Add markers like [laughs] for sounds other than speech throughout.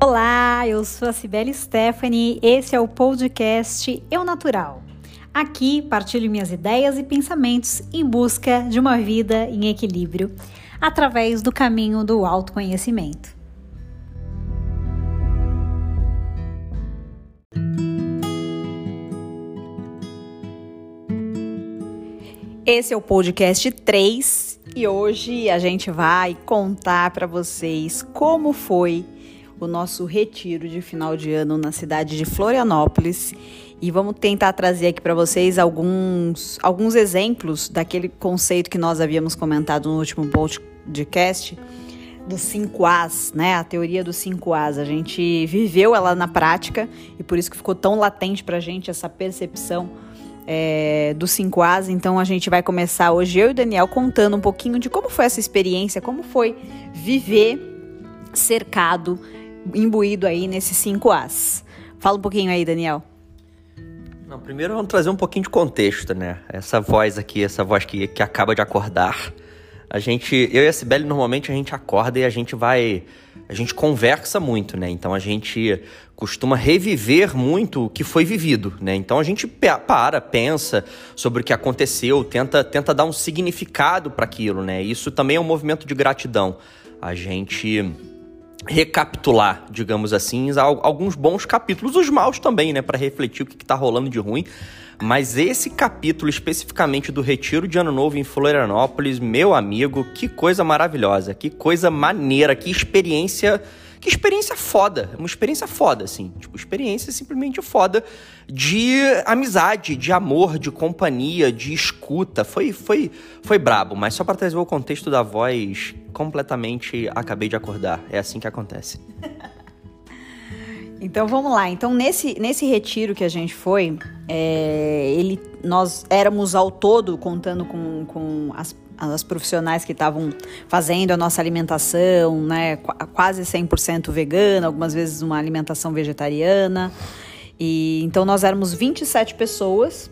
Olá, eu sou a Cibele Stephanie, esse é o podcast Eu Natural. Aqui partilho minhas ideias e pensamentos em busca de uma vida em equilíbrio, através do caminho do autoconhecimento. Esse é o podcast 3 e hoje a gente vai contar para vocês como foi o nosso retiro de final de ano na cidade de Florianópolis e vamos tentar trazer aqui para vocês alguns, alguns exemplos daquele conceito que nós havíamos comentado no último podcast dos 5 As, né? A teoria dos 5 As. A gente viveu ela na prática e por isso que ficou tão latente para a gente essa percepção é, dos 5 As. Então a gente vai começar hoje, eu e o Daniel, contando um pouquinho de como foi essa experiência, como foi viver cercado imbuído aí nesses cinco As. Fala um pouquinho aí, Daniel. Não, primeiro vamos trazer um pouquinho de contexto, né? Essa voz aqui, essa voz que, que acaba de acordar. A gente, eu e a Sibeli, normalmente a gente acorda e a gente vai. A gente conversa muito, né? Então a gente costuma reviver muito o que foi vivido, né? Então a gente para, pensa sobre o que aconteceu, tenta, tenta dar um significado para aquilo, né? Isso também é um movimento de gratidão. A gente recapitular, digamos assim, alguns bons capítulos, os maus também, né, para refletir o que está rolando de ruim. Mas esse capítulo especificamente do Retiro de Ano Novo em Florianópolis, meu amigo, que coisa maravilhosa, que coisa maneira, que experiência que experiência foda. Uma experiência foda, assim. Tipo, experiência simplesmente foda de amizade, de amor, de companhia, de escuta. Foi, foi, foi brabo, mas só para trazer o contexto da voz, completamente acabei de acordar. É assim que acontece. [laughs] Então vamos lá. Então nesse, nesse retiro que a gente foi, é, ele, nós éramos ao todo contando com, com as as profissionais que estavam fazendo a nossa alimentação, né, quase 100% vegana, algumas vezes uma alimentação vegetariana. E então nós éramos 27 pessoas,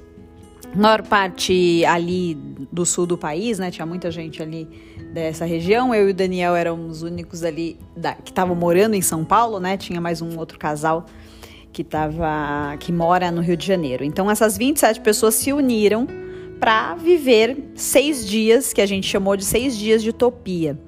maior parte ali do sul do país, né? Tinha muita gente ali dessa região. Eu e o Daniel éramos os únicos ali da, que estavam morando em São Paulo, né? Tinha mais um outro casal que tava que mora no Rio de Janeiro. Então essas 27 pessoas se uniram para viver seis dias, que a gente chamou de seis dias de utopia.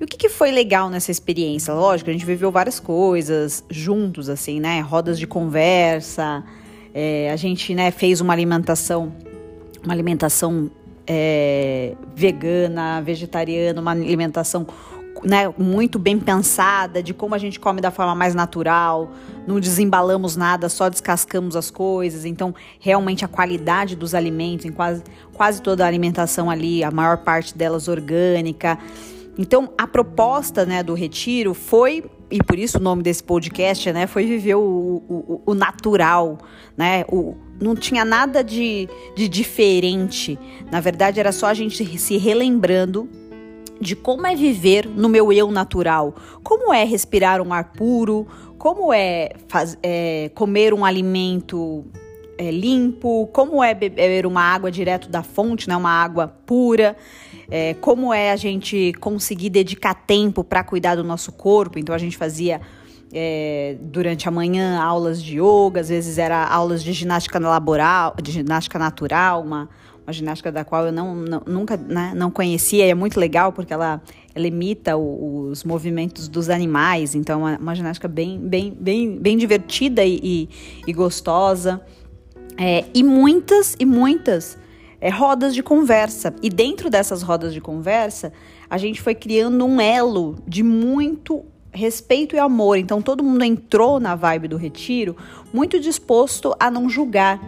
E o que, que, foi legal nessa experiência? Lógico, a gente viveu várias coisas juntos, assim, né? Rodas de conversa, é, a gente né, fez uma alimentação, uma alimentação é, vegana, vegetariana, uma alimentação né, muito bem pensada, de como a gente come da forma mais natural, não desembalamos nada, só descascamos as coisas. Então, realmente a qualidade dos alimentos, em quase, quase toda a alimentação ali, a maior parte delas orgânica. Então, a proposta né, do retiro foi, e por isso o nome desse podcast, né, foi viver o, o, o natural, né? O, não tinha nada de, de diferente. Na verdade, era só a gente se relembrando de como é viver no meu eu natural, como é respirar um ar puro, como é, faz, é comer um alimento é, limpo, como é beber uma água direto da fonte, né, uma água pura, é, como é a gente conseguir dedicar tempo para cuidar do nosso corpo. Então a gente fazia é, durante a manhã aulas de yoga, às vezes era aulas de ginástica laboral, de ginástica natural, uma uma ginástica da qual eu não, não nunca né, não conhecia e é muito legal porque ela, ela imita o, os movimentos dos animais, então é uma ginástica bem, bem, bem, bem divertida e, e, e gostosa. É, e muitas e muitas é, rodas de conversa. E dentro dessas rodas de conversa, a gente foi criando um elo de muito respeito e amor. Então todo mundo entrou na vibe do retiro muito disposto a não julgar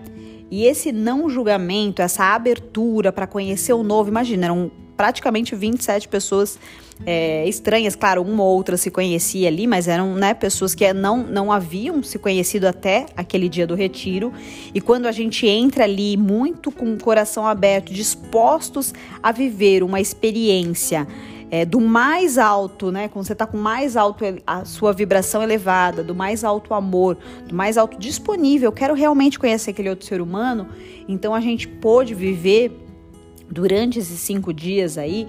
e esse não julgamento, essa abertura para conhecer o novo, imagina, eram praticamente 27 pessoas é, estranhas, claro, uma ou outra se conhecia ali, mas eram né, pessoas que não, não haviam se conhecido até aquele dia do retiro. E quando a gente entra ali muito com o coração aberto, dispostos a viver uma experiência é, do mais alto, né? Quando você está com mais alto a sua vibração elevada, do mais alto amor, do mais alto disponível, eu quero realmente conhecer aquele outro ser humano. Então a gente pôde viver durante esses cinco dias aí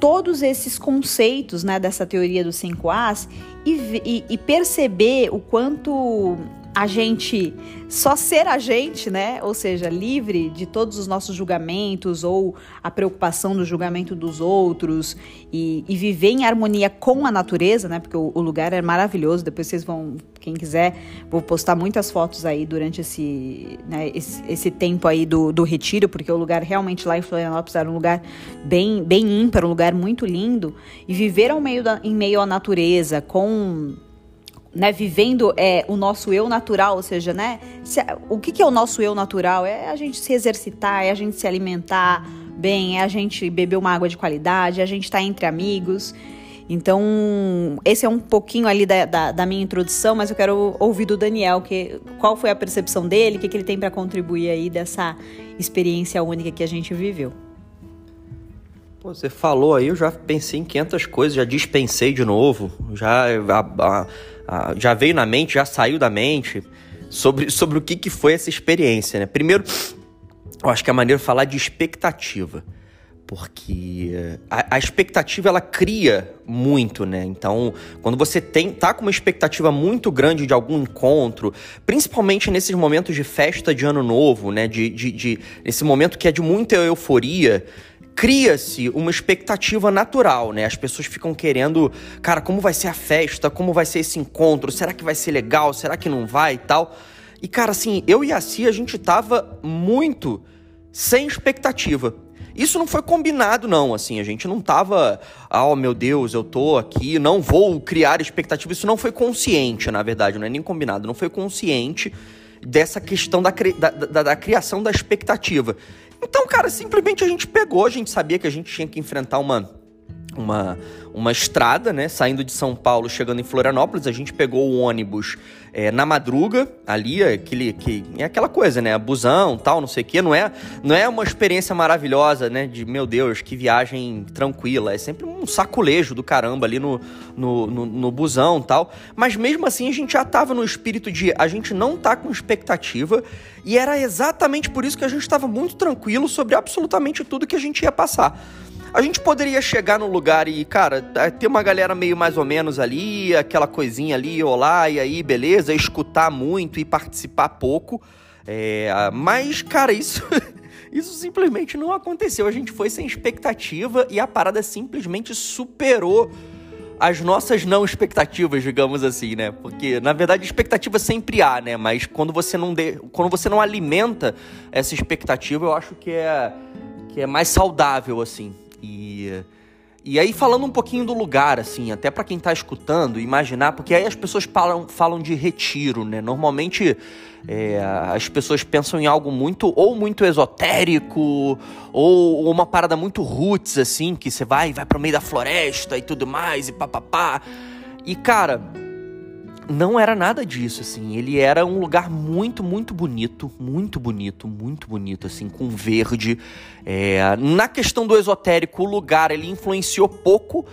todos esses conceitos né, dessa teoria dos cinco As e, e, e perceber o quanto a gente só ser a gente, né? Ou seja, livre de todos os nossos julgamentos ou a preocupação do julgamento dos outros e, e viver em harmonia com a natureza, né? Porque o, o, lugar é maravilhoso. Depois vocês vão, quem quiser, vou postar muitas fotos aí durante esse, né, esse, esse, tempo aí do, do retiro, porque o lugar realmente lá em Florianópolis era um lugar bem, bem ímpar, um lugar muito lindo. E viver ao meio da, em meio à natureza com né, vivendo é, o nosso eu natural, ou seja, né, se, o que, que é o nosso eu natural? É a gente se exercitar, é a gente se alimentar bem, é a gente beber uma água de qualidade, é a gente estar tá entre amigos. Então, esse é um pouquinho ali da, da, da, minha introdução, mas eu quero ouvir do Daniel, que, qual foi a percepção dele, o que, que ele tem para contribuir aí dessa experiência única que a gente viveu. Você falou aí, eu já pensei em 500 coisas, já dispensei de novo, já a, a ah, já veio na mente, já saiu da mente sobre, sobre o que, que foi essa experiência, né? Primeiro, eu acho que é maneiro falar de expectativa porque a, a, expectativa ela cria muito, né? Então, quando você tem tá com uma expectativa muito grande de algum encontro, principalmente nesses momentos de festa de ano novo, né? De, de, de momento que é de muita euforia, cria-se uma expectativa natural, né? As pessoas ficam querendo, cara, como vai ser a festa? Como vai ser esse encontro? Será que vai ser legal? Será que não vai e tal? E, cara, assim, eu e a Cia, a gente tava muito sem expectativa. Isso não foi combinado, não, assim, a gente não tava, ah, oh meu Deus, eu tô aqui, não vou criar expectativa. Isso não foi consciente, na verdade, não é nem combinado, não foi consciente dessa questão da, da, da, da criação da expectativa. Então, cara, simplesmente a gente pegou, a gente sabia que a gente tinha que enfrentar uma uma, uma estrada, né? Saindo de São Paulo, chegando em Florianópolis, a gente pegou o ônibus é, na madruga, ali, aquele, que, é aquela coisa, né? Busão, tal, não sei o quê. Não é, não é uma experiência maravilhosa, né? De, meu Deus, que viagem tranquila. É sempre um saculejo do caramba ali no, no, no, no busão, tal. Mas mesmo assim, a gente já tava no espírito de a gente não tá com expectativa e era exatamente por isso que a gente estava muito tranquilo sobre absolutamente tudo que a gente ia passar. A gente poderia chegar no lugar e, cara, é, ter uma galera meio mais ou menos ali, aquela coisinha ali, olá, e aí, beleza, escutar muito e participar pouco. É, mas, cara, isso. [laughs] Isso simplesmente não aconteceu. A gente foi sem expectativa e a parada simplesmente superou as nossas não expectativas, digamos assim, né? Porque na verdade expectativa sempre há, né? Mas quando você não de... quando você não alimenta essa expectativa, eu acho que é que é mais saudável assim. E, e aí, falando um pouquinho do lugar, assim, até para quem tá escutando, imaginar, porque aí as pessoas falam, falam de retiro, né? Normalmente é, as pessoas pensam em algo muito, ou muito esotérico, ou, uma parada muito roots, assim, que você vai, vai pro meio da floresta e tudo mais, e papapá. E, cara, não era nada disso, assim. Ele era um lugar muito, muito bonito, muito bonito, muito bonito, assim, com verde. É... Na questão do esotérico, o lugar ele influenciou pouco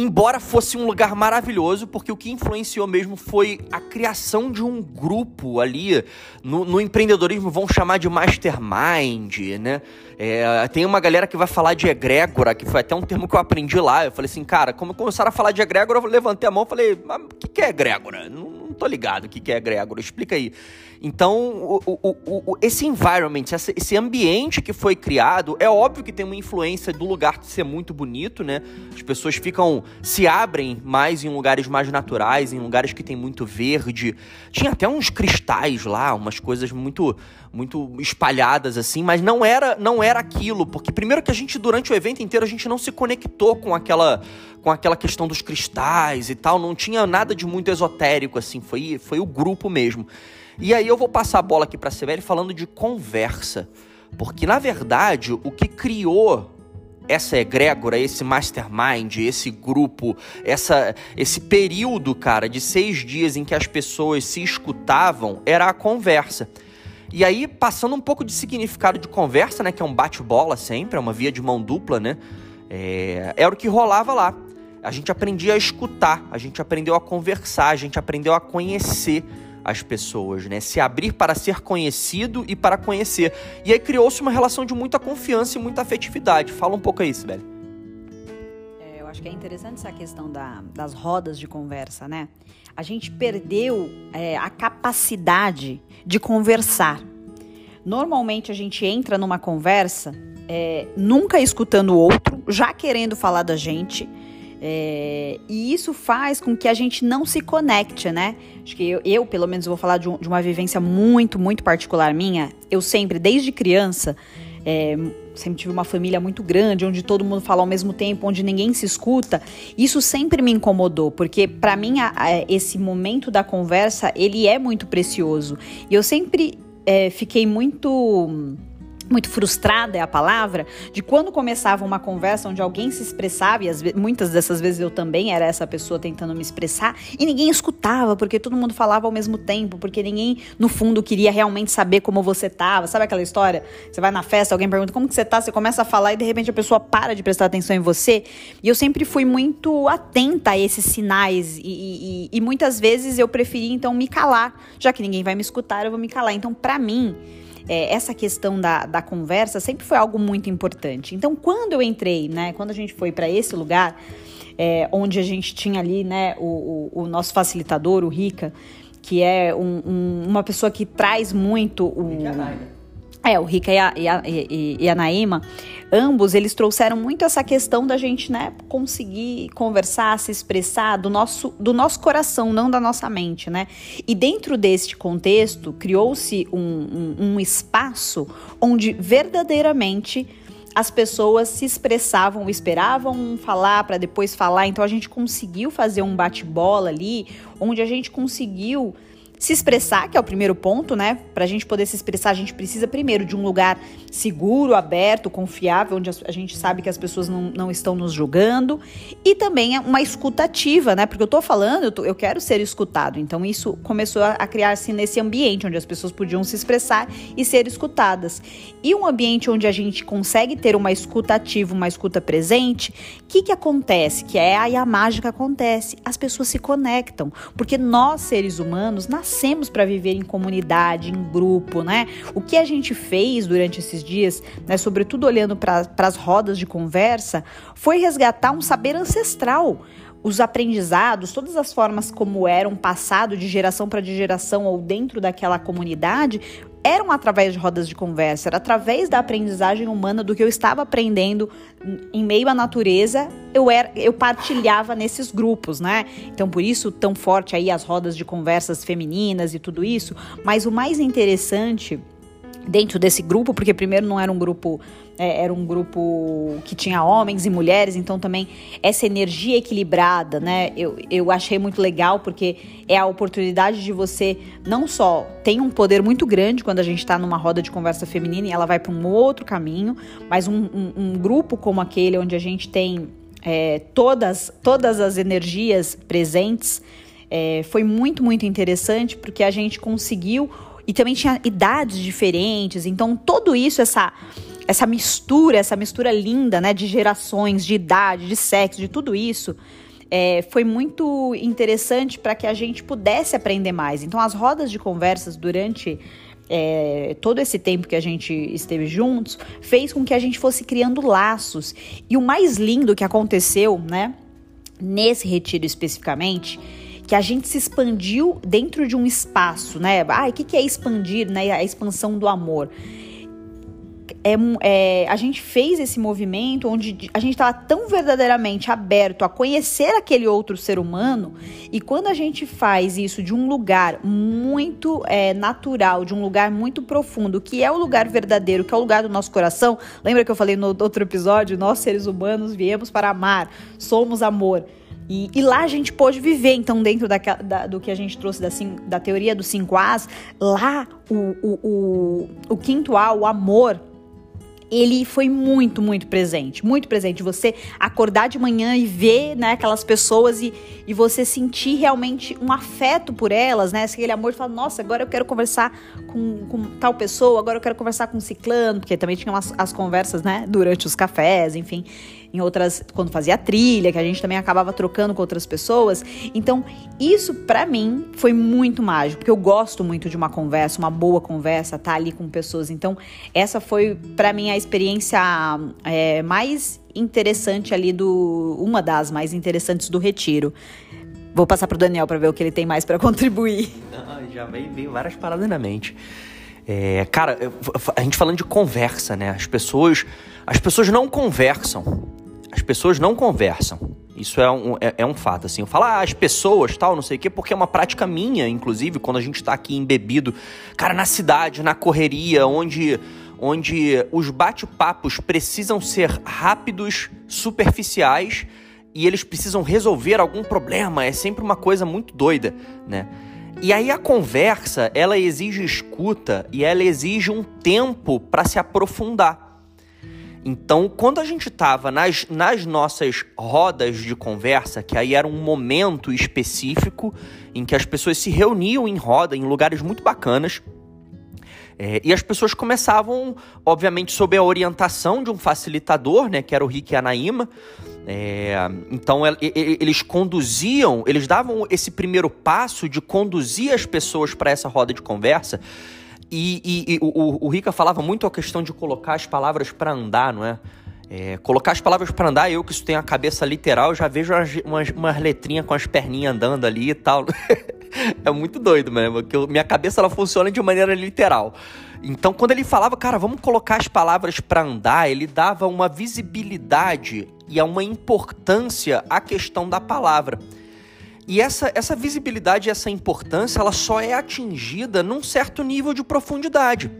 embora fosse um lugar maravilhoso, porque o que influenciou mesmo foi a criação de um grupo ali, no, no empreendedorismo vão chamar de mastermind, né? É, tem uma galera que vai falar de egrégora, que foi até um termo que eu aprendi lá. Eu falei assim, cara, como começaram a falar de egrégora, eu levantei a mão e falei, mas o que, que é egrégora? Não, não tô ligado o que, que é egrégora, explica aí. Então, o, o, o, esse environment, esse ambiente que foi criado, é óbvio que tem uma influência do lugar ser muito bonito, né? As pessoas ficam, se abrem mais em lugares mais naturais, em lugares que tem muito verde. Tinha até uns cristais lá, umas coisas muito muito espalhadas assim, mas não era não era aquilo, porque primeiro que a gente durante o evento inteiro a gente não se conectou com aquela com aquela questão dos cristais e tal, não tinha nada de muito esotérico assim, foi foi o grupo mesmo. E aí eu vou passar a bola aqui para a falando de conversa. Porque, na verdade, o que criou essa egrégora, esse mastermind, esse grupo, essa, esse período, cara, de seis dias em que as pessoas se escutavam, era a conversa. E aí, passando um pouco de significado de conversa, né, que é um bate-bola sempre, é uma via de mão dupla, né, é, era o que rolava lá. A gente aprendia a escutar, a gente aprendeu a conversar, a gente aprendeu a conhecer as pessoas, né? Se abrir para ser conhecido e para conhecer. E aí criou-se uma relação de muita confiança e muita afetividade. Fala um pouco aí, Sibeli. acho que é interessante essa questão da, das rodas de conversa, né? A gente perdeu é, a capacidade de conversar. Normalmente a gente entra numa conversa é, nunca escutando o outro, já querendo falar da gente. É, e isso faz com que a gente não se conecte, né? Acho que eu, eu pelo menos, vou falar de, um, de, uma vivência muito, muito particular minha. Eu sempre, desde criança, é, sempre tive uma família muito grande, onde todo mundo fala ao mesmo tempo, onde ninguém se escuta. Isso sempre me incomodou, porque para mim a, a, esse momento da conversa ele é muito precioso. E eu sempre é, fiquei muito muito frustrada é a palavra, de quando começava uma conversa onde alguém se expressava, e as, muitas dessas vezes eu também era essa pessoa tentando me expressar, e ninguém escutava, porque todo mundo falava ao mesmo tempo, porque ninguém, no fundo, queria realmente saber como você tava. Sabe aquela história? Você vai na festa, alguém pergunta como que você tá, você começa a falar e de repente a pessoa para de prestar atenção em você. E eu sempre fui muito atenta a esses sinais, e, e, e muitas vezes eu preferi então me calar, já que ninguém vai me escutar, eu vou me calar. Então, para mim, é, essa questão da, da conversa sempre foi algo muito importante. Então, quando eu entrei, né, quando a gente foi para esse lugar, é, onde a gente tinha ali, né, o, o, o nosso facilitador, o Rica, que é um, um, uma pessoa que traz muito o. É, o Rica e a, e a, e, e a Naima, ambos eles trouxeram muito essa questão da gente, né, conseguir conversar, se expressar do nosso, do nosso coração, não da nossa mente, né? E dentro deste contexto, criou-se um, um, um espaço onde verdadeiramente as pessoas se expressavam, esperavam falar para depois falar. Então a gente conseguiu fazer um bate-bola ali, onde a gente conseguiu se expressar, que é o primeiro ponto, né? Para a gente poder se expressar, a gente precisa primeiro de um lugar seguro, aberto, confiável, onde a gente sabe que as pessoas não, não estão nos julgando. E também uma escutativa, né? Porque eu tô falando, eu, tô, eu quero ser escutado. Então isso começou a, a criar-se nesse ambiente onde as pessoas podiam se expressar e ser escutadas. E um ambiente onde a gente consegue ter uma escutativa, uma escuta presente, o que, que acontece? Que é aí a mágica acontece. As pessoas se conectam. Porque nós, seres humanos, nascemos nascemos para viver em comunidade, em grupo, né? O que a gente fez durante esses dias, né, sobretudo olhando para as rodas de conversa, foi resgatar um saber ancestral os aprendizados, todas as formas como eram passado de geração para geração ou dentro daquela comunidade, eram através de rodas de conversa, era através da aprendizagem humana do que eu estava aprendendo em meio à natureza, eu era, eu partilhava nesses grupos, né? Então por isso tão forte aí as rodas de conversas femininas e tudo isso, mas o mais interessante dentro desse grupo, porque primeiro não era um grupo, é, era um grupo que tinha homens e mulheres, então também essa energia equilibrada, né? Eu, eu achei muito legal, porque é a oportunidade de você não só tem um poder muito grande quando a gente está numa roda de conversa feminina e ela vai para um outro caminho, mas um, um, um, grupo como aquele onde a gente tem é, todas, todas as energias presentes. É, foi muito, muito interessante porque a gente conseguiu e também tinha idades diferentes. Então, tudo isso, essa essa mistura, essa mistura linda, né, de gerações, de idade, de sexo, de tudo isso, é, foi muito interessante para que a gente pudesse aprender mais. Então, as rodas de conversas durante é, todo esse tempo que a gente esteve juntos fez com que a gente fosse criando laços. E o mais lindo que aconteceu, né, nesse retiro especificamente, que a gente se expandiu dentro de um espaço, né? Ah, o que, que é expandir, né? A expansão do amor. É, é, a gente fez esse movimento onde a gente estava tão verdadeiramente aberto a conhecer aquele outro ser humano, e quando a gente faz isso de um lugar muito é, natural, de um lugar muito profundo, que é o lugar verdadeiro, que é o lugar do nosso coração, lembra que eu falei no outro episódio? Nós, seres humanos, viemos para amar, somos amor. E, e, lá a gente pôde viver, então, dentro da, da, do que a gente trouxe da, da teoria dos cinco As, lá o, o, o, o quinto A, o amor, ele foi muito, muito presente, muito presente. Você acordar de manhã e ver né, aquelas pessoas e, e você sentir realmente um afeto por elas, né? Aquele amor de falar, nossa, agora eu quero conversar com, com tal pessoa, agora eu quero conversar com um ciclano, porque também tinham as, as conversas, né, durante os cafés, enfim. Em outras, quando fazia trilha, que a gente também acabava trocando com outras pessoas. Então, isso para mim foi muito mágico, porque eu gosto muito de uma conversa, uma boa conversa, tá ali com pessoas. Então, essa foi para mim a experiência é, mais interessante ali do, uma das mais interessantes do retiro. Vou passar pro Daniel para ver o que ele tem mais para [laughs] contribuir. Não, já veio, veio várias paradas na mente. É, cara, a gente falando de conversa, né? As pessoas, as pessoas não conversam. As pessoas não conversam. Isso é um, é, é um fato, assim. Eu falo, ah, as pessoas, tal, não sei o quê, porque é uma prática minha, inclusive, quando a gente tá aqui embebido. Cara, na cidade, na correria, onde, onde os bate-papos precisam ser rápidos, superficiais, e eles precisam resolver algum problema. É sempre uma coisa muito doida, né? E aí a conversa, ela exige escuta e ela exige um tempo para se aprofundar. Então, quando a gente estava nas, nas nossas rodas de conversa, que aí era um momento específico em que as pessoas se reuniam em roda em lugares muito bacanas, é, e as pessoas começavam, obviamente, sob a orientação de um facilitador, né, que era o Rick Anaíma. É, então eles conduziam, eles davam esse primeiro passo de conduzir as pessoas para essa roda de conversa. E, e, o, o Rica falava muito a questão de colocar as palavras para andar, não é? É, colocar as palavras para andar, eu que isso tenho a cabeça literal, já vejo umas, umas, letrinhas com as perninhas andando ali e tal. [laughs] é muito doido mesmo, porque minha cabeça ela funciona de maneira literal. Então, quando ele falava, cara, vamos colocar as palavras para andar, ele dava uma visibilidade e uma importância à questão da palavra. E essa, essa visibilidade essa importância, ela só é atingida num certo nível de profundidade.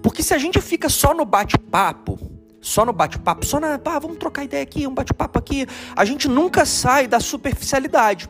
Porque se a gente fica só no bate-papo, só no bate-papo, só na, pá, vamos trocar ideia aqui, um bate-papo aqui, a gente nunca sai da superficialidade.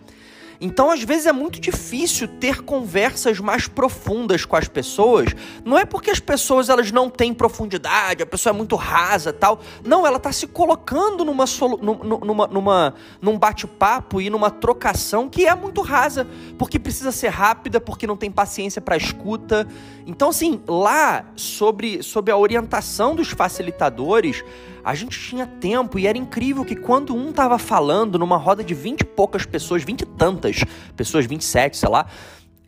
Então, às vezes é muito difícil ter conversas mais profundas com as pessoas. Não é porque as pessoas elas não têm profundidade, a pessoa é muito rasa, tal. Não, ela está se colocando numa numa, numa num bate-papo e numa trocação que é muito rasa, porque precisa ser rápida, porque não tem paciência para escuta. Então, assim, lá sobre sobre a orientação dos facilitadores, a gente tinha tempo e era incrível que quando um tava falando numa roda de 20 e poucas pessoas, 20 e tantas pessoas, 27, sei lá,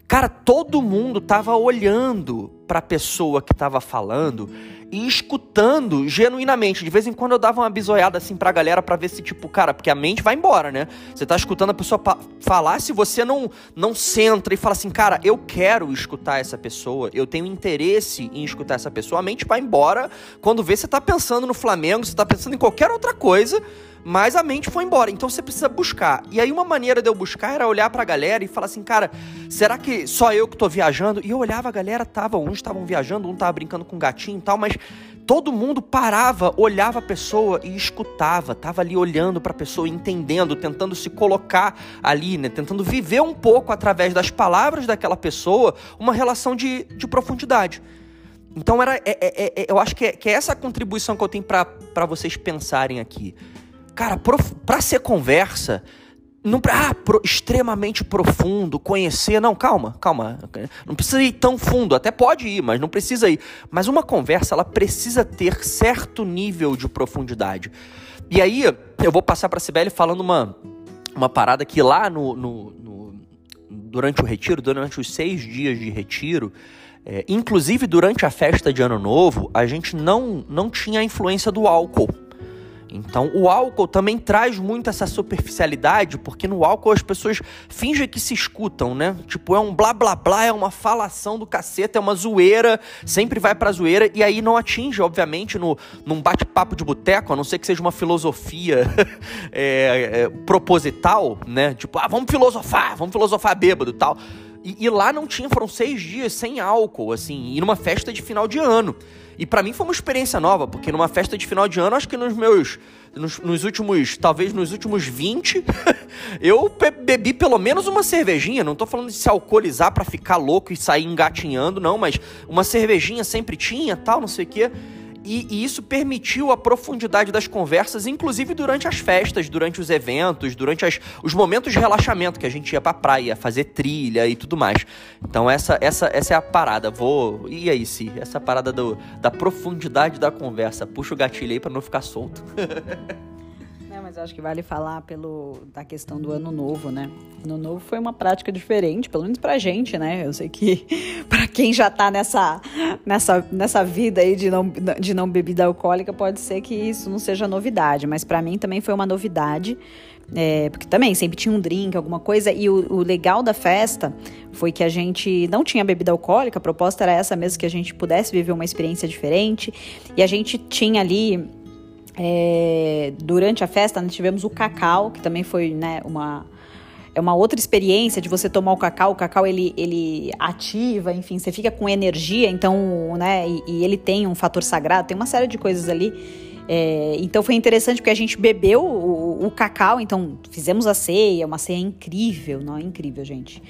cara, todo mundo tava olhando para a pessoa que tava falando e escutando genuinamente. De vez em quando eu dava uma bisoiada assim pra galera para ver se, tipo, cara, porque a mente vai embora, né? Você tá escutando a pessoa falar, se você não, não centra e fala assim, cara, eu quero escutar essa pessoa, eu tenho interesse em escutar essa pessoa, a mente vai embora quando vê você tá pensando no Flamengo, você tá pensando em qualquer outra coisa mas a mente foi embora. Então você precisa buscar. E aí uma maneira de eu buscar era olhar para a galera e falar assim, cara, será que só eu que tô viajando? E eu olhava, a galera tava, uns estavam viajando, um tava brincando com um gatinho e tal, mas todo mundo parava, olhava a pessoa e escutava, tava ali olhando para a pessoa, entendendo, tentando se colocar ali, né, tentando viver um pouco através das palavras daquela pessoa, uma relação de, de profundidade. Então era, é, é, é, eu acho que é, que é essa a contribuição que eu tenho para vocês pensarem aqui. Cara, para ser conversa, não ah, pro, extremamente profundo, conhecer, não, calma, calma, não precisa ir tão fundo, até pode ir, mas não precisa ir. Mas uma conversa, ela precisa ter certo nível de profundidade. E aí, eu vou passar para a Sibeli falando uma, uma parada que lá no, no, no, durante o retiro, durante os seis dias de retiro, é, inclusive durante a festa de Ano Novo, a gente não, não tinha a influência do álcool. Então, o álcool também traz muito essa superficialidade, porque no álcool as pessoas fingem que se escutam, né? Tipo, é um blá blá blá, é uma falação do caceta, é uma zoeira, sempre vai pra zoeira, e aí não atinge, obviamente, no, num bate-papo de boteco, a não ser que seja uma filosofia [laughs] é, é, proposital, né? Tipo, ah, vamos filosofar, vamos filosofar bêbado tal. E, e lá não tinha, foram seis dias sem álcool, assim, e numa festa de final de ano. E para mim foi uma experiência nova, porque numa festa de final de ano, acho que nos meus. Nos, nos últimos. Talvez nos últimos 20, [laughs] eu bebi pelo menos uma cervejinha. Não tô falando de se alcoolizar para ficar louco e sair engatinhando, não, mas uma cervejinha sempre tinha, tal, não sei o quê. E, e, isso permitiu a profundidade das conversas, inclusive durante as festas, durante os eventos, durante as, os momentos de relaxamento que a gente ia pra praia, fazer trilha e tudo mais. Então essa essa, essa é a parada. Vou. E aí, Si? Essa parada do, da profundidade da conversa. Puxa o gatilho aí pra não ficar solto. [laughs] mas acho que vale falar pelo da questão do ano novo, né? Ano novo foi uma prática diferente, pelo menos pra gente, né? Eu sei que [laughs] para quem já tá nessa, nessa, nessa vida aí de não, de não bebida alcoólica, pode ser que isso não seja novidade, mas para mim também foi uma novidade. É, porque também sempre tinha um drink, alguma coisa, e o, o, legal da festa foi que a gente não tinha bebida alcoólica, a proposta era essa mesmo, que a gente pudesse viver uma experiência diferente, e a gente tinha ali é, durante a festa, nós tivemos o cacau, que também foi né, uma, é uma outra experiência de você tomar o cacau. O cacau ele, ele ativa, enfim, você fica com energia, então, né? E, e ele tem um fator sagrado, tem uma série de coisas ali. É, então foi interessante porque a gente bebeu o, o, cacau, então fizemos a ceia, uma ceia incrível, não incrível, gente.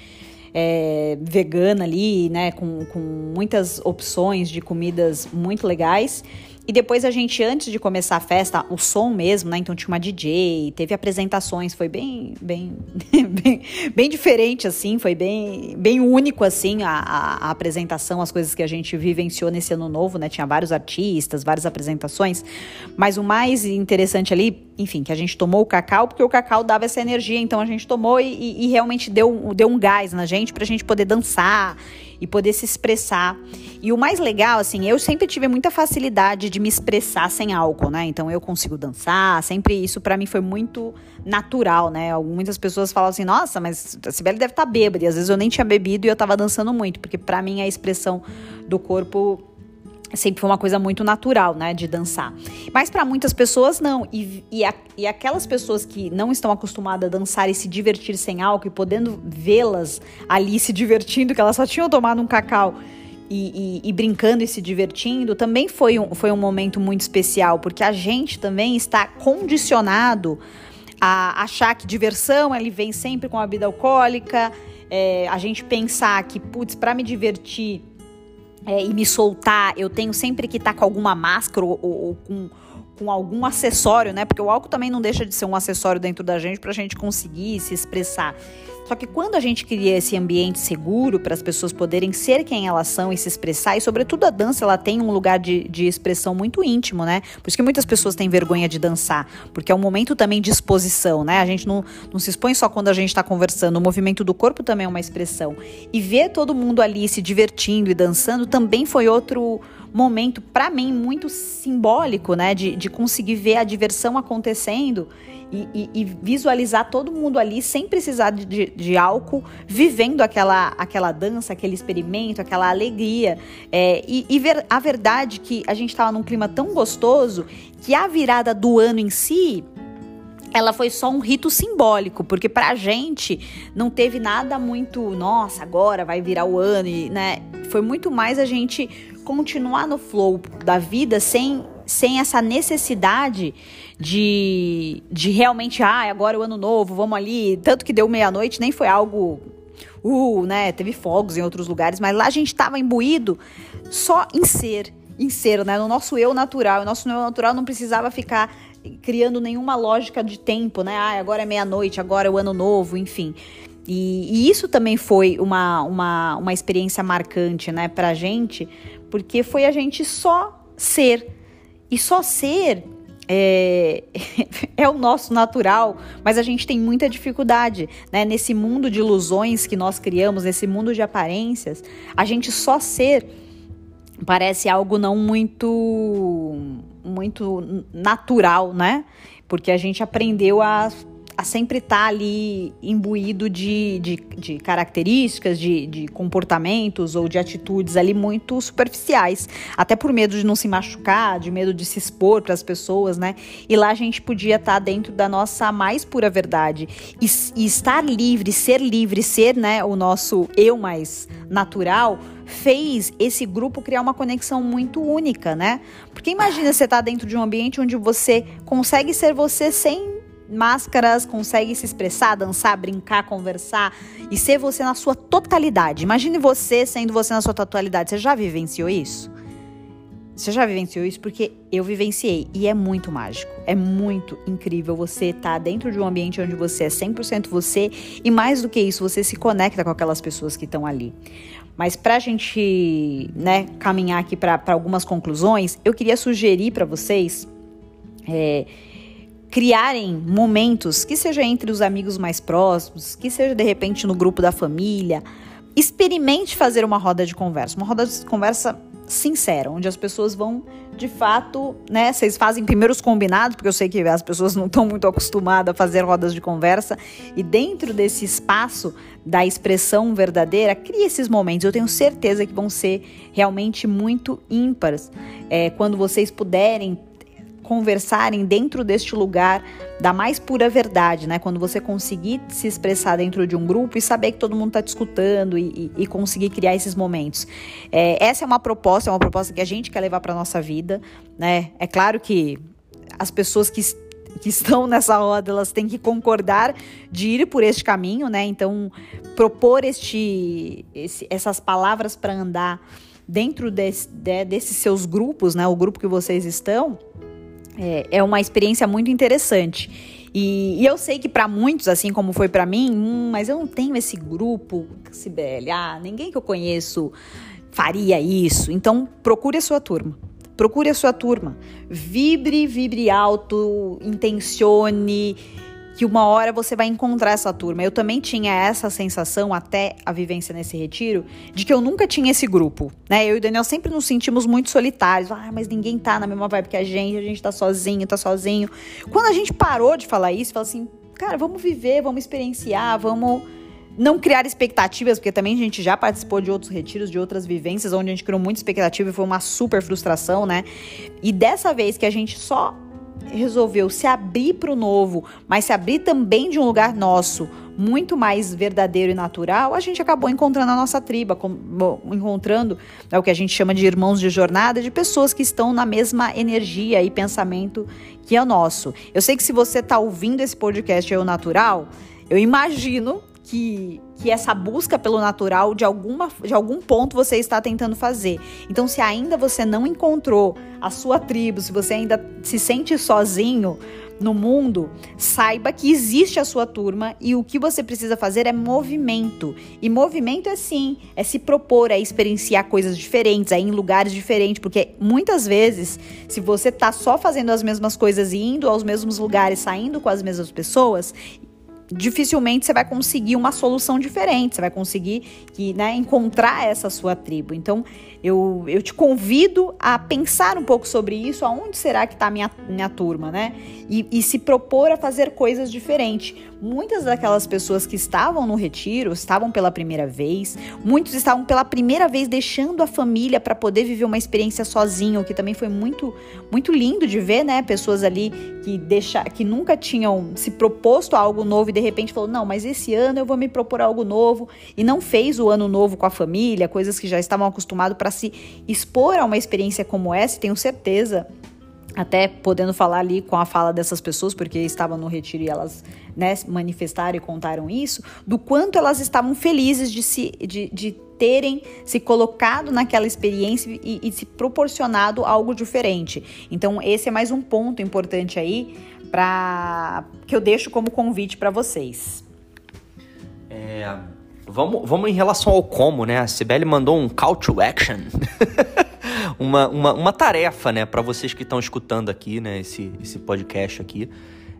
É, vegana ali, né, com, com muitas opções de comidas muito legais. E depois a gente, antes de começar a festa, o som mesmo, né? Então tinha uma DJ, teve apresentações, foi bem, bem, [laughs] bem, bem diferente, assim, foi bem, bem único, assim, a, a, apresentação, as coisas que a gente vivenciou nesse ano novo, né? Tinha vários artistas, várias apresentações. Mas o mais interessante ali, enfim, que a gente tomou o cacau, porque o cacau dava essa energia, então a gente tomou e, e, e realmente deu, deu um gás na gente pra gente poder dançar e poder se expressar. E o mais legal, assim, eu sempre tive muita facilidade de me expressar sem álcool, né? Então eu consigo dançar, sempre isso para mim foi muito natural, né? Muitas pessoas falam assim: "Nossa, mas a Sibeli deve estar tá bêbada". E às vezes eu nem tinha bebido e eu tava dançando muito, porque para mim a expressão do corpo sempre foi uma coisa muito natural, né, de dançar. Mas para muitas pessoas não. E, e, a, e, aquelas pessoas que não estão acostumadas a dançar e se divertir sem álcool e podendo vê-las ali se divertindo, que elas só tinham tomado um cacau. E, e, e, brincando e se divertindo, também foi um, foi um momento muito especial, porque a gente também está condicionado a achar que diversão ele vem sempre com a bebida alcoólica, é, a gente pensar que, putz, para me divertir é, e me soltar, eu tenho sempre que estar tá com alguma máscara ou, ou, ou com, com algum acessório, né? Porque o álcool também não deixa de ser um acessório dentro da gente para a gente conseguir se expressar. Só que quando a gente cria esse ambiente seguro para as pessoas poderem ser quem elas são e se expressar, e sobretudo a dança, ela tem um lugar de, de expressão muito íntimo, né? Por isso que muitas pessoas têm vergonha de dançar, porque é um momento também de exposição, né? A gente não, não se expõe só quando a gente está conversando, o movimento do corpo também é uma expressão. E ver todo mundo ali se divertindo e dançando também foi outro momento, para mim, muito simbólico, né? De, de conseguir ver a diversão acontecendo e, e, e visualizar todo mundo ali sem precisar de, de, álcool, vivendo aquela, aquela dança, aquele experimento, aquela alegria. É, e, e ver a verdade que a gente estava num clima tão gostoso que a virada do ano em si ela foi só um rito simbólico, porque pra gente não teve nada muito, nossa, agora vai virar o ano, e, né? Foi muito mais a gente continuar no flow da vida sem, sem essa necessidade de, de realmente, ah, agora é o ano novo, vamos ali. Tanto que deu meia-noite, nem foi algo. Uh, né? Teve fogos em outros lugares, mas lá a gente estava imbuído só em ser, em ser, né? No nosso eu natural. O nosso eu natural não precisava ficar criando nenhuma lógica de tempo, né? Ah, agora é meia-noite, agora é o ano novo, enfim. E, e, isso também foi uma, uma, uma experiência marcante, né, pra gente, porque foi a gente só ser. E só ser é, [laughs] é, o nosso natural, mas a gente tem muita dificuldade, né? Nesse mundo de ilusões que nós criamos, nesse mundo de aparências, a gente só ser parece algo não muito muito natural, né? Porque a gente aprendeu a a sempre estar tá ali imbuído de, de, de características, de, de, comportamentos ou de atitudes ali muito superficiais, até por medo de não se machucar, de medo de se expor para as pessoas, né? E lá a gente podia estar tá dentro da nossa mais pura verdade e, e estar livre, ser livre, ser, né, o nosso eu mais natural fez esse grupo criar uma conexão muito única, né? Porque imagina você estar tá dentro de um ambiente onde você consegue ser você sem máscaras, consegue se expressar, dançar, brincar, conversar e ser você na sua totalidade. Imagine você sendo você na sua totalidade. Você já vivenciou isso? Você já vivenciou isso? Porque eu vivenciei e é muito mágico. É muito incrível você estar tá dentro de um ambiente onde você é 100% você e mais do que isso, você se conecta com aquelas pessoas que estão ali. Mas para a gente né, caminhar aqui para algumas conclusões, eu queria sugerir para vocês é, criarem momentos, que seja entre os amigos mais próximos, que seja de repente no grupo da família, experimente fazer uma roda de conversa, uma roda de conversa sincera, onde as pessoas vão de fato, né? Vocês fazem primeiro os combinados, porque eu sei que as pessoas não estão muito acostumadas a fazer rodas de conversa, e dentro desse espaço da expressão verdadeira, crie esses momentos. Eu tenho certeza que vão ser realmente muito ímpares é, quando vocês puderem conversarem dentro deste lugar da mais pura verdade, né? Quando você conseguir se expressar dentro de um grupo e saber que todo mundo está te escutando e, e, e, conseguir criar esses momentos. É, essa é uma proposta, é uma proposta que a gente quer levar para nossa vida, né? É claro que as pessoas que que estão nessa roda, elas têm que concordar de ir por este caminho, né? Então, propor este, esse, essas palavras para andar dentro desse, de, desses seus grupos, né? O grupo que vocês estão, é, é uma experiência muito interessante. E, e eu sei que para muitos, assim como foi para mim, hum, mas eu não tenho esse grupo, Sibeli, ah, ninguém que eu conheço faria isso. Então, procure a sua turma. Procure a sua turma. Vibre, vibre alto, intencione que uma hora você vai encontrar essa turma. Eu também tinha essa sensação até a vivência nesse retiro de que eu nunca tinha esse grupo, né? Eu e o Daniel sempre nos sentimos muito solitários. Ah, mas ninguém tá na mesma vibe que a gente, a gente tá sozinho, tá sozinho. Quando a gente parou de falar isso, falou assim, cara, vamos viver, vamos experienciar, vamos não criar expectativas, porque também a gente já participou de outros retiros, de outras vivências, onde a gente criou muita expectativa e foi uma super frustração, né? E dessa vez que a gente só resolveu se abrir para o novo, mas se abrir também de um lugar nosso, muito mais verdadeiro e natural, a gente acabou encontrando a nossa tribo, encontrando é o que a gente chama de irmãos de jornada, de pessoas que estão na mesma energia e pensamento que é o nosso. Eu sei que se você está ouvindo esse podcast é o natural, eu imagino que, que essa busca pelo natural, de, alguma, de algum ponto, você está tentando fazer. Então, se ainda você não encontrou a sua tribo, se você ainda se sente sozinho no mundo, saiba que existe a sua turma e o que você precisa fazer é movimento. E movimento é sim, é se propor, é experienciar coisas diferentes, é ir em lugares diferentes, porque muitas vezes, se você está só fazendo as mesmas coisas e indo aos mesmos lugares, saindo com as mesmas pessoas, dificilmente você vai conseguir uma solução diferente, você vai conseguir que, né, encontrar essa sua tribo. Então, eu, eu te convido a pensar um pouco sobre isso, aonde será que está a minha, minha turma, né? E, e se propor a fazer coisas diferentes. Muitas daquelas pessoas que estavam no retiro estavam pela primeira vez, muitos estavam pela primeira vez deixando a família para poder viver uma experiência sozinho, que também foi muito, muito lindo de ver, né? Pessoas ali que, deixa, que nunca tinham se proposto a algo novo e de repente falou: não, mas esse ano eu vou me propor algo novo, e não fez o ano novo com a família, coisas que já estavam acostumados para se expor a uma experiência como essa, tenho certeza até podendo falar ali com a fala dessas pessoas, porque estavam no retiro e elas né, manifestaram e contaram isso, do quanto elas estavam felizes de, se, de, de terem se colocado naquela experiência e, e, se proporcionado algo diferente. Então, esse é mais um ponto importante aí para que eu deixo como convite para vocês. É, vamos, vamos em relação ao como, né? A Sibeli mandou um call to action. [laughs] uma, uma, uma tarefa, né, para vocês que estão escutando aqui, né, esse, esse podcast aqui,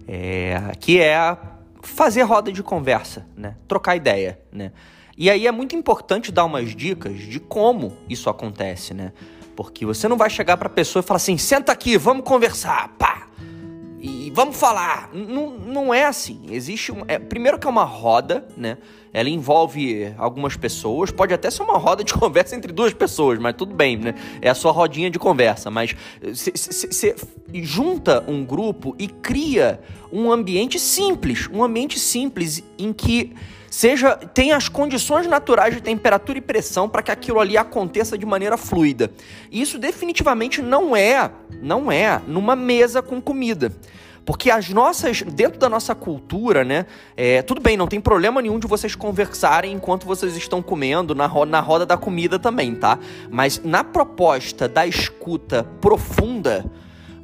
é, que é fazer roda de conversa, né, trocar ideia, né. E aí é muito importante dar umas dicas de como isso acontece, né, porque você não vai chegar para a pessoa e falar assim, senta aqui, vamos conversar, pá, e vamos falar. Não, não é assim. Existe um, é, primeiro que é uma roda, né? ela envolve algumas pessoas, pode até ser uma roda de [laughs] conversa entre duas pessoas, mas tudo bem, né? É a sua rodinha de conversa, mas você junta um grupo e cria um ambiente simples, um ambiente simples em que seja tem as condições naturais de temperatura e pressão para que aquilo ali aconteça de maneira fluida. Isso definitivamente não é, não é numa mesa com comida. Porque as nossas, dentro da nossa cultura, né? É, tudo bem, não tem problema nenhum de vocês conversarem enquanto vocês estão comendo, na, ro na roda da comida também, tá? Mas na proposta da escuta profunda,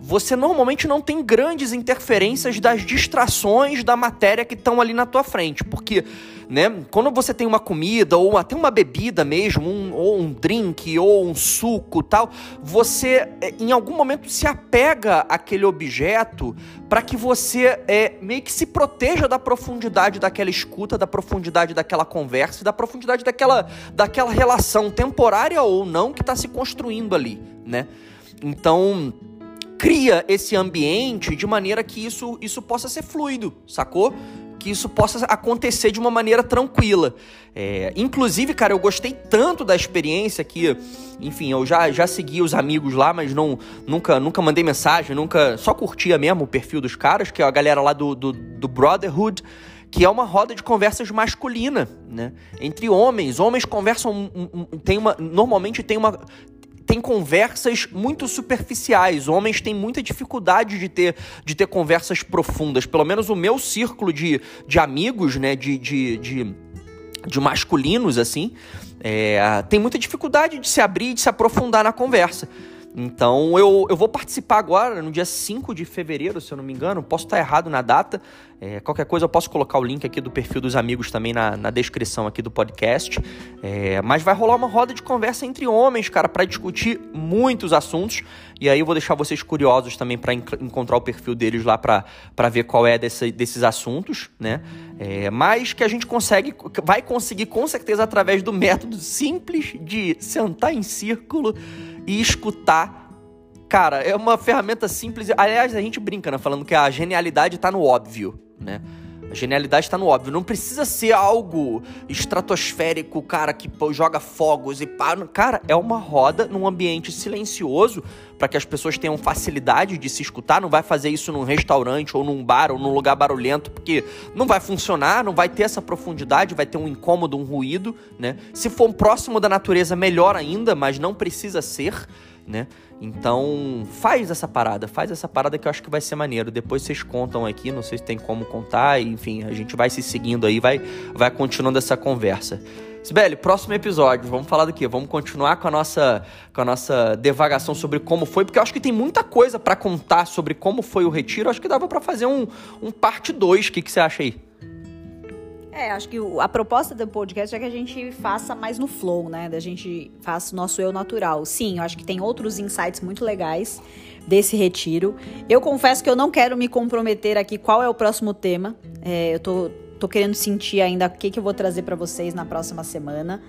você normalmente não tem grandes interferências das distrações da matéria que estão ali na tua frente, porque né, quando você tem uma comida ou até uma bebida mesmo, um, ou um drink ou um suco tal, você é, em algum momento se apega àquele objeto para que você é, meio que se proteja da profundidade daquela escuta, da profundidade daquela conversa, da profundidade daquela, daquela relação temporária ou não que está se construindo ali, né? Então cria esse ambiente de maneira que isso, isso possa ser fluido, sacou? Que isso possa acontecer de uma maneira tranquila. É, inclusive, cara, eu gostei tanto da experiência que, enfim, eu já, já segui os amigos lá, mas não nunca, nunca mandei mensagem, nunca. Só curtia mesmo o perfil dos caras, que é a galera lá do, do, do Brotherhood que é uma roda de conversas masculina, né? Entre homens, homens conversam, tem uma, normalmente tem uma tem conversas muito superficiais. Homens têm muita dificuldade de ter, de ter conversas profundas. Pelo menos o meu círculo de, de amigos, né? De, de, de, de masculinos, assim, é, tem muita dificuldade de se abrir e de se aprofundar na conversa. Então eu, eu vou participar agora, no dia 5 de fevereiro, se eu não me engano. Posso estar errado na data. É, qualquer coisa eu posso colocar o link aqui do perfil dos amigos também na, na descrição aqui do podcast. É, mas vai rolar uma roda de conversa entre homens, cara, para discutir muitos assuntos. E aí eu vou deixar vocês curiosos também para encontrar o perfil deles lá para ver qual é desse, desses assuntos, né? É, mas que a gente consegue, vai conseguir com certeza através do método simples de sentar em círculo e escutar. Cara, é uma ferramenta simples. Aliás, a gente brinca, né? Falando que a genialidade tá no óbvio, né? A genialidade está no óbvio. Não precisa ser algo estratosférico, cara, que joga fogos e pá. Cara, é uma roda num ambiente silencioso para que as pessoas tenham facilidade de se escutar. Não vai fazer isso num restaurante ou num bar ou num lugar barulhento, porque não vai funcionar, não vai ter essa profundidade, vai ter um incômodo, um ruído, né? Se for próximo da natureza, melhor ainda, mas não precisa ser né? Então, faz essa parada, faz essa parada que eu acho que vai ser maneiro. Depois vocês contam aqui, não sei se tem como contar, enfim, a gente vai se seguindo aí, vai, vai continuando essa conversa. Sibeli, próximo episódio, vamos falar do quê? Vamos continuar com a nossa com a nossa devagação sobre como foi, porque eu acho que tem muita coisa para contar sobre como foi o retiro. Eu acho que dava para fazer um, um parte 2. O que, que você acha aí? É, acho que a proposta do podcast é que a gente faça mais no flow, né? Da gente faça o nosso eu natural. Sim, eu acho que tem outros insights muito legais desse retiro. Eu confesso que eu não quero me comprometer aqui qual é o próximo tema. É, eu tô, tô querendo sentir ainda o que, que eu vou trazer para vocês na próxima semana.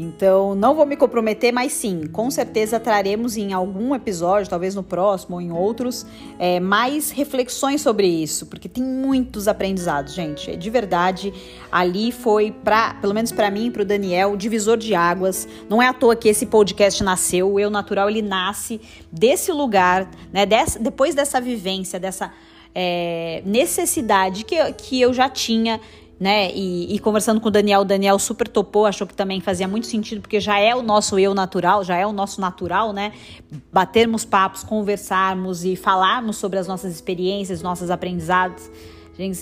Então, não vou me comprometer, mas sim, com certeza traremos em algum episódio, talvez no próximo ou em outros, é, mais reflexões sobre isso, porque tem muitos aprendizados, gente. De verdade, ali foi, pra, pelo menos para mim e para o Daniel, divisor de águas. Não é à toa que esse podcast nasceu, o Eu Natural, ele nasce desse lugar, né? Dessa, depois dessa vivência, dessa é, necessidade que, que eu já tinha né? E, e, conversando com o Daniel, o Daniel super topou, achou que também fazia muito sentido, porque já é o nosso eu natural, já é o nosso natural, né? Batermos papos, conversarmos e falarmos sobre as nossas experiências, nossos aprendizados.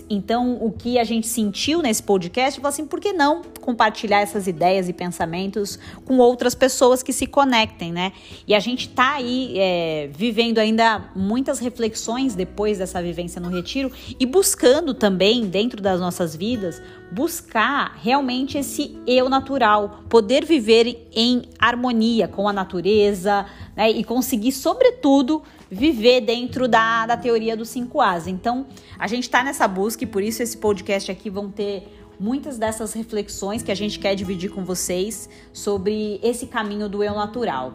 Então, o que a gente sentiu nesse podcast, falou assim, por que não compartilhar essas ideias e pensamentos com outras pessoas que se conectem, né? E a gente tá aí é, vivendo ainda muitas reflexões depois dessa vivência no retiro e buscando também, dentro das nossas vidas, buscar realmente esse eu natural, poder viver em harmonia com a natureza, né? E conseguir, sobretudo, viver dentro da, da teoria dos 5 As. Então, a gente está nessa busca e por isso esse podcast aqui vão ter muitas dessas reflexões que a gente quer dividir com vocês sobre esse caminho do eu natural.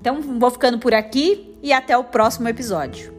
Então, vou ficando por aqui e até o próximo episódio.